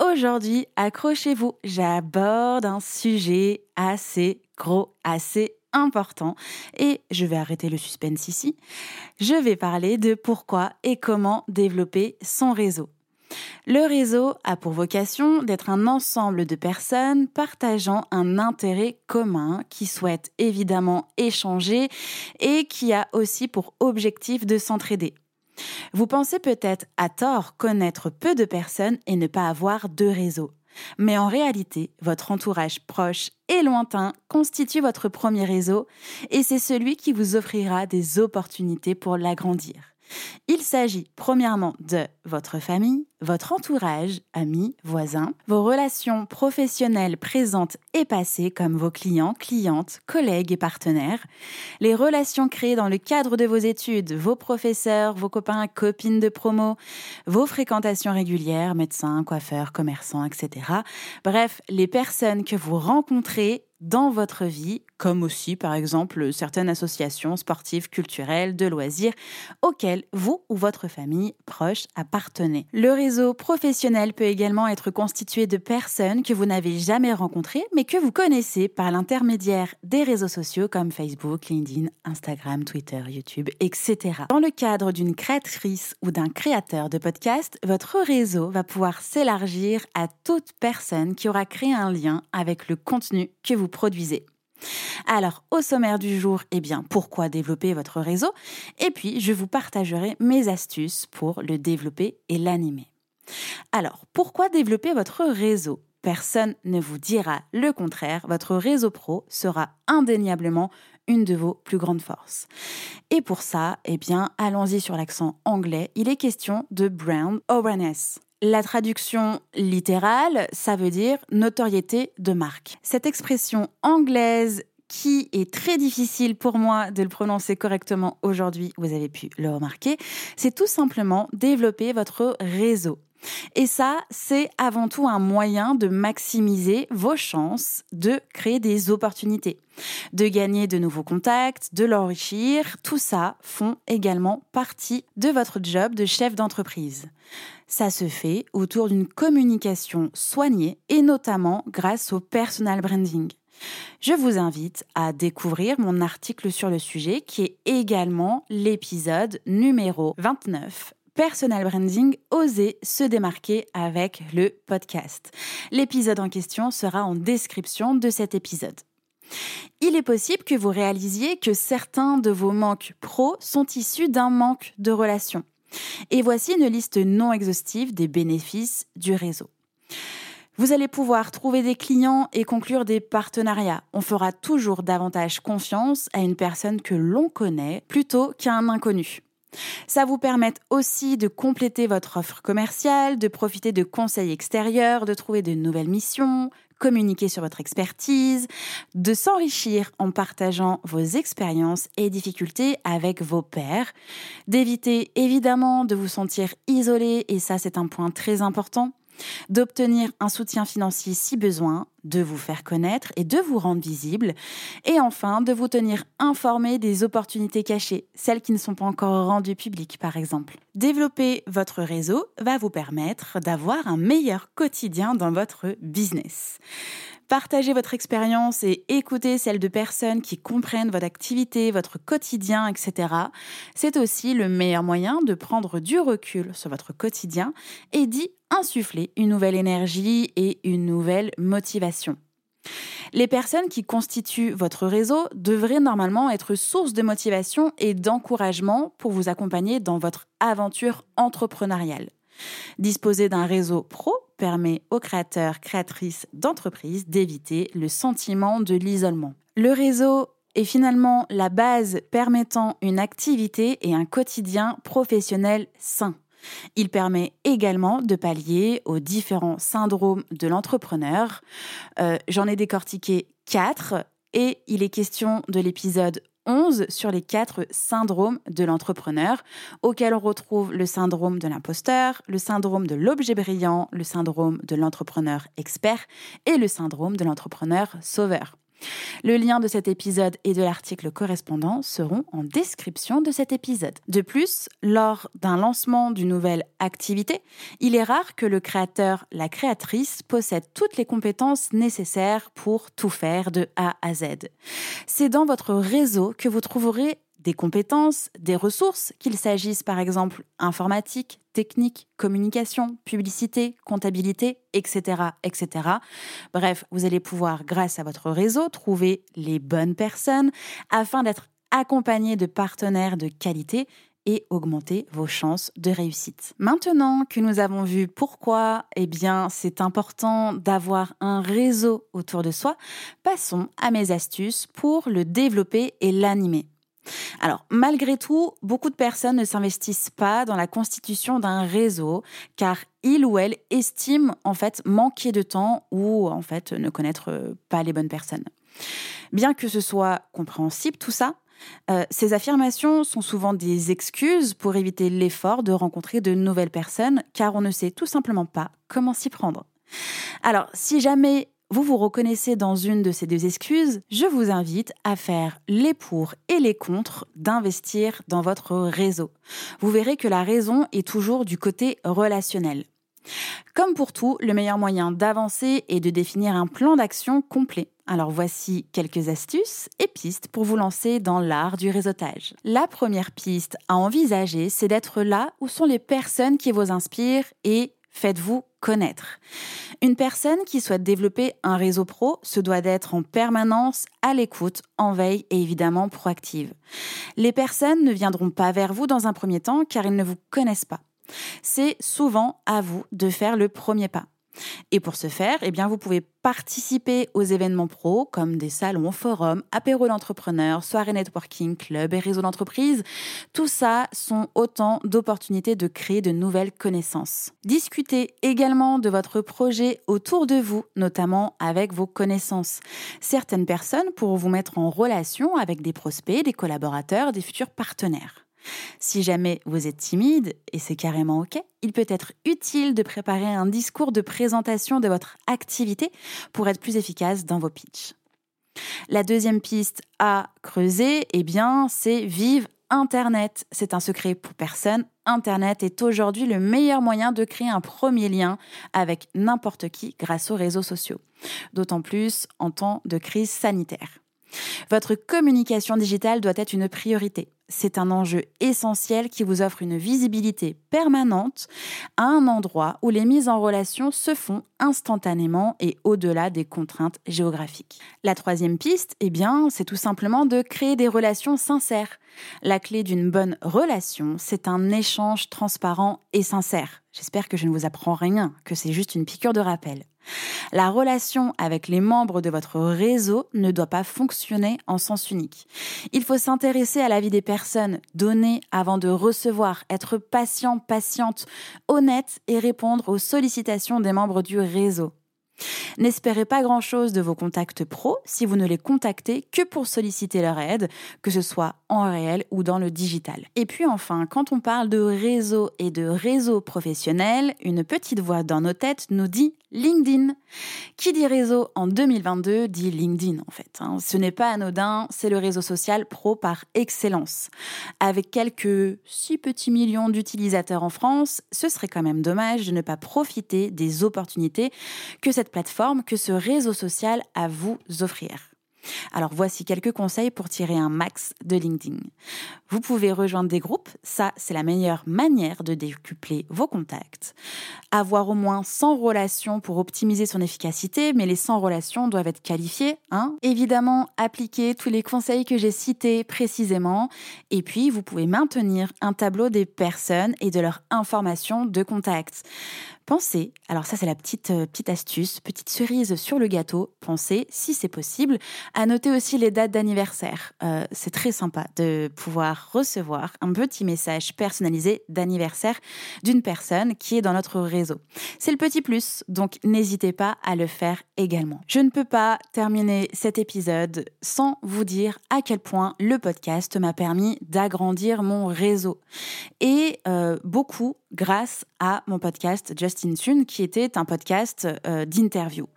Aujourd'hui, accrochez-vous, j'aborde un sujet assez gros, assez important et je vais arrêter le suspense ici. Je vais parler de pourquoi et comment développer son réseau. Le réseau a pour vocation d'être un ensemble de personnes partageant un intérêt commun qui souhaitent évidemment échanger et qui a aussi pour objectif de s'entraider. Vous pensez peut-être à tort connaître peu de personnes et ne pas avoir de réseau. Mais en réalité, votre entourage proche et lointain constitue votre premier réseau et c'est celui qui vous offrira des opportunités pour l'agrandir. Il s'agit premièrement de votre famille, votre entourage, amis, voisins, vos relations professionnelles présentes et passées comme vos clients, clientes, collègues et partenaires, les relations créées dans le cadre de vos études, vos professeurs, vos copains, copines de promo, vos fréquentations régulières, médecins, coiffeurs, commerçants, etc. Bref, les personnes que vous rencontrez dans votre vie, comme aussi par exemple certaines associations sportives, culturelles, de loisirs, auxquelles vous ou votre famille proche appartenez. Le réseau professionnel peut également être constitué de personnes que vous n'avez jamais rencontrées, mais que vous connaissez par l'intermédiaire des réseaux sociaux comme Facebook, LinkedIn, Instagram, Twitter, YouTube, etc. Dans le cadre d'une créatrice ou d'un créateur de podcast, votre réseau va pouvoir s'élargir à toute personne qui aura créé un lien avec le contenu que vous produisez. Alors, au sommaire du jour, eh bien, pourquoi développer votre réseau? Et puis, je vous partagerai mes astuces pour le développer et l'animer. Alors, pourquoi développer votre réseau? Personne ne vous dira le contraire, votre réseau pro sera indéniablement une de vos plus grandes forces. Et pour ça, eh bien, allons-y sur l'accent anglais, il est question de brand awareness. La traduction littérale, ça veut dire notoriété de marque. Cette expression anglaise qui est très difficile pour moi de le prononcer correctement aujourd'hui, vous avez pu le remarquer, c'est tout simplement développer votre réseau. Et ça, c'est avant tout un moyen de maximiser vos chances de créer des opportunités, de gagner de nouveaux contacts, de l'enrichir. Tout ça font également partie de votre job de chef d'entreprise. Ça se fait autour d'une communication soignée et notamment grâce au personal branding. Je vous invite à découvrir mon article sur le sujet qui est également l'épisode numéro 29 personal branding, oser se démarquer avec le podcast. L'épisode en question sera en description de cet épisode. Il est possible que vous réalisiez que certains de vos manques pro sont issus d'un manque de relation. Et voici une liste non exhaustive des bénéfices du réseau. Vous allez pouvoir trouver des clients et conclure des partenariats. On fera toujours davantage confiance à une personne que l'on connaît plutôt qu'à un inconnu. Ça vous permet aussi de compléter votre offre commerciale, de profiter de conseils extérieurs, de trouver de nouvelles missions, communiquer sur votre expertise, de s'enrichir en partageant vos expériences et difficultés avec vos pairs, d'éviter évidemment de vous sentir isolé, et ça c'est un point très important, d'obtenir un soutien financier si besoin, de vous faire connaître et de vous rendre visible, et enfin de vous tenir informé des opportunités cachées, celles qui ne sont pas encore rendues publiques par exemple. Développer votre réseau va vous permettre d'avoir un meilleur quotidien dans votre business. Partagez votre expérience et écoutez celle de personnes qui comprennent votre activité, votre quotidien, etc. C'est aussi le meilleur moyen de prendre du recul sur votre quotidien et d'y insuffler une nouvelle énergie et une nouvelle motivation. Les personnes qui constituent votre réseau devraient normalement être source de motivation et d'encouragement pour vous accompagner dans votre aventure entrepreneuriale. Disposer d'un réseau pro permet aux créateurs, créatrices d'entreprises d'éviter le sentiment de l'isolement. Le réseau est finalement la base permettant une activité et un quotidien professionnel sain. Il permet également de pallier aux différents syndromes de l'entrepreneur. Euh, j'en ai décortiqué quatre et il est question de l'épisode 11 sur les quatre syndromes de l'entrepreneur, auxquels on retrouve le syndrome de l'imposteur, le syndrome de l'objet brillant, le syndrome de l'entrepreneur expert et le syndrome de l'entrepreneur sauveur. Le lien de cet épisode et de l'article correspondant seront en description de cet épisode. De plus, lors d'un lancement d'une nouvelle activité, il est rare que le créateur, la créatrice possède toutes les compétences nécessaires pour tout faire de A à Z. C'est dans votre réseau que vous trouverez des compétences, des ressources, qu'il s'agisse par exemple informatique, technique, communication, publicité, comptabilité, etc., etc. Bref, vous allez pouvoir, grâce à votre réseau, trouver les bonnes personnes afin d'être accompagné de partenaires de qualité et augmenter vos chances de réussite. Maintenant que nous avons vu pourquoi, eh bien, c'est important d'avoir un réseau autour de soi, passons à mes astuces pour le développer et l'animer. Alors, malgré tout, beaucoup de personnes ne s'investissent pas dans la constitution d'un réseau car ils ou elles estiment en fait manquer de temps ou en fait ne connaître pas les bonnes personnes. Bien que ce soit compréhensible tout ça, euh, ces affirmations sont souvent des excuses pour éviter l'effort de rencontrer de nouvelles personnes car on ne sait tout simplement pas comment s'y prendre. Alors, si jamais vous vous reconnaissez dans une de ces deux excuses, je vous invite à faire les pour et les contre d'investir dans votre réseau. Vous verrez que la raison est toujours du côté relationnel. Comme pour tout, le meilleur moyen d'avancer est de définir un plan d'action complet. Alors voici quelques astuces et pistes pour vous lancer dans l'art du réseautage. La première piste à envisager, c'est d'être là où sont les personnes qui vous inspirent et faites-vous connaître. Une personne qui souhaite développer un réseau pro se doit d'être en permanence à l'écoute, en veille et évidemment proactive. Les personnes ne viendront pas vers vous dans un premier temps car elles ne vous connaissent pas. C'est souvent à vous de faire le premier pas. Et pour ce faire, eh bien, vous pouvez participer aux événements pro comme des salons, forums, apéros d'entrepreneurs, soirées networking, clubs et réseaux d'entreprise. Tout ça sont autant d'opportunités de créer de nouvelles connaissances. Discutez également de votre projet autour de vous, notamment avec vos connaissances. Certaines personnes pourront vous mettre en relation avec des prospects, des collaborateurs, des futurs partenaires. Si jamais vous êtes timide, et c'est carrément OK, il peut être utile de préparer un discours de présentation de votre activité pour être plus efficace dans vos pitchs. La deuxième piste à creuser, eh bien, c'est vive Internet. C'est un secret pour personne. Internet est aujourd'hui le meilleur moyen de créer un premier lien avec n'importe qui grâce aux réseaux sociaux. D'autant plus en temps de crise sanitaire. Votre communication digitale doit être une priorité c'est un enjeu essentiel qui vous offre une visibilité permanente à un endroit où les mises en relation se font instantanément et au-delà des contraintes géographiques. La troisième piste, eh bien, c'est tout simplement de créer des relations sincères. La clé d'une bonne relation, c'est un échange transparent et sincère. J'espère que je ne vous apprends rien, que c'est juste une piqûre de rappel. La relation avec les membres de votre réseau ne doit pas fonctionner en sens unique. Il faut s'intéresser à la vie des personnes, donner avant de recevoir, être patient, patiente, honnête et répondre aux sollicitations des membres du réseau. N'espérez pas grand-chose de vos contacts pro si vous ne les contactez que pour solliciter leur aide, que ce soit en réel ou dans le digital. Et puis enfin, quand on parle de réseau et de réseau professionnel, une petite voix dans nos têtes nous dit LinkedIn. Qui dit réseau en 2022 dit LinkedIn en fait. Hein. Ce n'est pas anodin, c'est le réseau social pro par excellence. Avec quelques 6 petits millions d'utilisateurs en France, ce serait quand même dommage de ne pas profiter des opportunités que cette plateforme, que ce réseau social a à vous offrir. Alors voici quelques conseils pour tirer un max de LinkedIn. Vous pouvez rejoindre des groupes, ça c'est la meilleure manière de décupler vos contacts. Avoir au moins 100 relations pour optimiser son efficacité, mais les 100 relations doivent être qualifiées. Hein Évidemment, appliquer tous les conseils que j'ai cités précisément. Et puis, vous pouvez maintenir un tableau des personnes et de leurs informations de contact. Pensez, alors ça c'est la petite, euh, petite astuce, petite cerise sur le gâteau, pensez, si c'est possible, à noter aussi les dates d'anniversaire. Euh, c'est très sympa de pouvoir recevoir un petit message personnalisé d'anniversaire d'une personne qui est dans notre réseau. C'est le petit plus, donc n'hésitez pas à le faire également. Je ne peux pas terminer cet épisode sans vous dire à quel point le podcast m'a permis d'agrandir mon réseau. Et euh, beaucoup grâce à mon podcast Justin Tune, qui était un podcast euh, d'interview.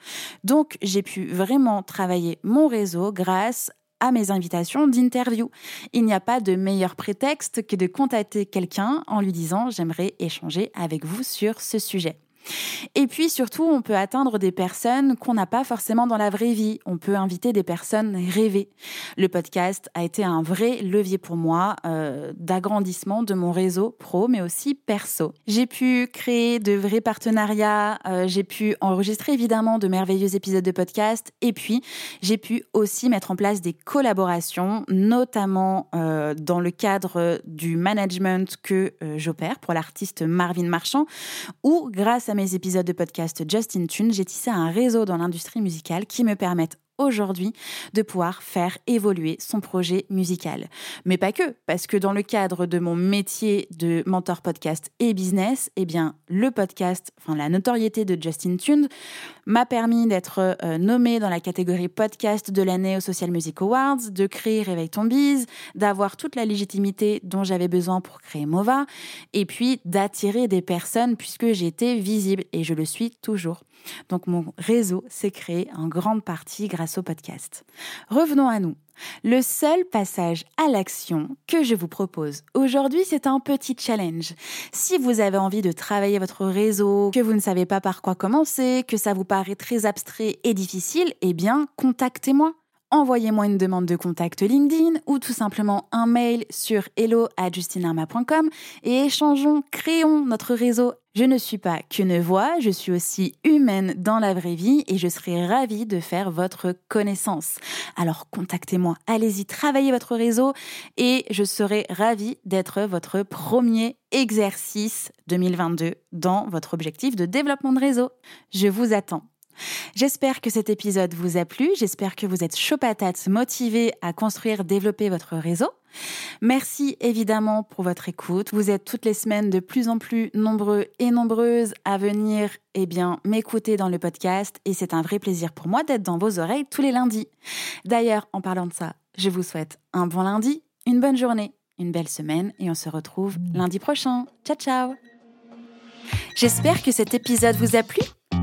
Donc, j'ai pu vraiment travailler mon réseau grâce à mes invitations d'interview. Il n'y a pas de meilleur prétexte que de contacter quelqu'un en lui disant j'aimerais échanger avec vous sur ce sujet. Et puis surtout, on peut atteindre des personnes qu'on n'a pas forcément dans la vraie vie. On peut inviter des personnes rêvées. Le podcast a été un vrai levier pour moi euh, d'agrandissement de mon réseau pro, mais aussi perso. J'ai pu créer de vrais partenariats, euh, j'ai pu enregistrer évidemment de merveilleux épisodes de podcast, et puis j'ai pu aussi mettre en place des collaborations, notamment euh, dans le cadre du management que j'opère pour l'artiste Marvin Marchand, ou grâce à mes épisodes de podcast Justin Tune, j'ai tissé un réseau dans l'industrie musicale qui me permettent aujourd'hui de pouvoir faire évoluer son projet musical. Mais pas que, parce que dans le cadre de mon métier de mentor podcast et business, eh bien, le podcast, enfin, la notoriété de Justin Tune m'a permis d'être euh, nommé dans la catégorie podcast de l'année au Social Music Awards, de créer Réveille ton bise, d'avoir toute la légitimité dont j'avais besoin pour créer Mova, et puis d'attirer des personnes puisque j'étais visible et je le suis toujours. Donc mon réseau s'est créé en grande partie grâce au podcast. Revenons à nous. Le seul passage à l'action que je vous propose aujourd'hui, c'est un petit challenge. Si vous avez envie de travailler votre réseau, que vous ne savez pas par quoi commencer, que ça vous paraît très abstrait et difficile, eh bien, contactez-moi envoyez-moi une demande de contact LinkedIn ou tout simplement un mail sur hello@justinarma.com et échangeons, créons notre réseau. Je ne suis pas qu'une voix, je suis aussi humaine dans la vraie vie et je serai ravie de faire votre connaissance. Alors contactez-moi, allez-y, travaillez votre réseau et je serai ravie d'être votre premier exercice 2022 dans votre objectif de développement de réseau. Je vous attends. J'espère que cet épisode vous a plu, j'espère que vous êtes chaud patate, motivé à construire, développer votre réseau. Merci évidemment pour votre écoute. Vous êtes toutes les semaines de plus en plus nombreux et nombreuses à venir eh bien, m'écouter dans le podcast et c'est un vrai plaisir pour moi d'être dans vos oreilles tous les lundis. D'ailleurs, en parlant de ça, je vous souhaite un bon lundi, une bonne journée, une belle semaine et on se retrouve lundi prochain. Ciao ciao J'espère que cet épisode vous a plu.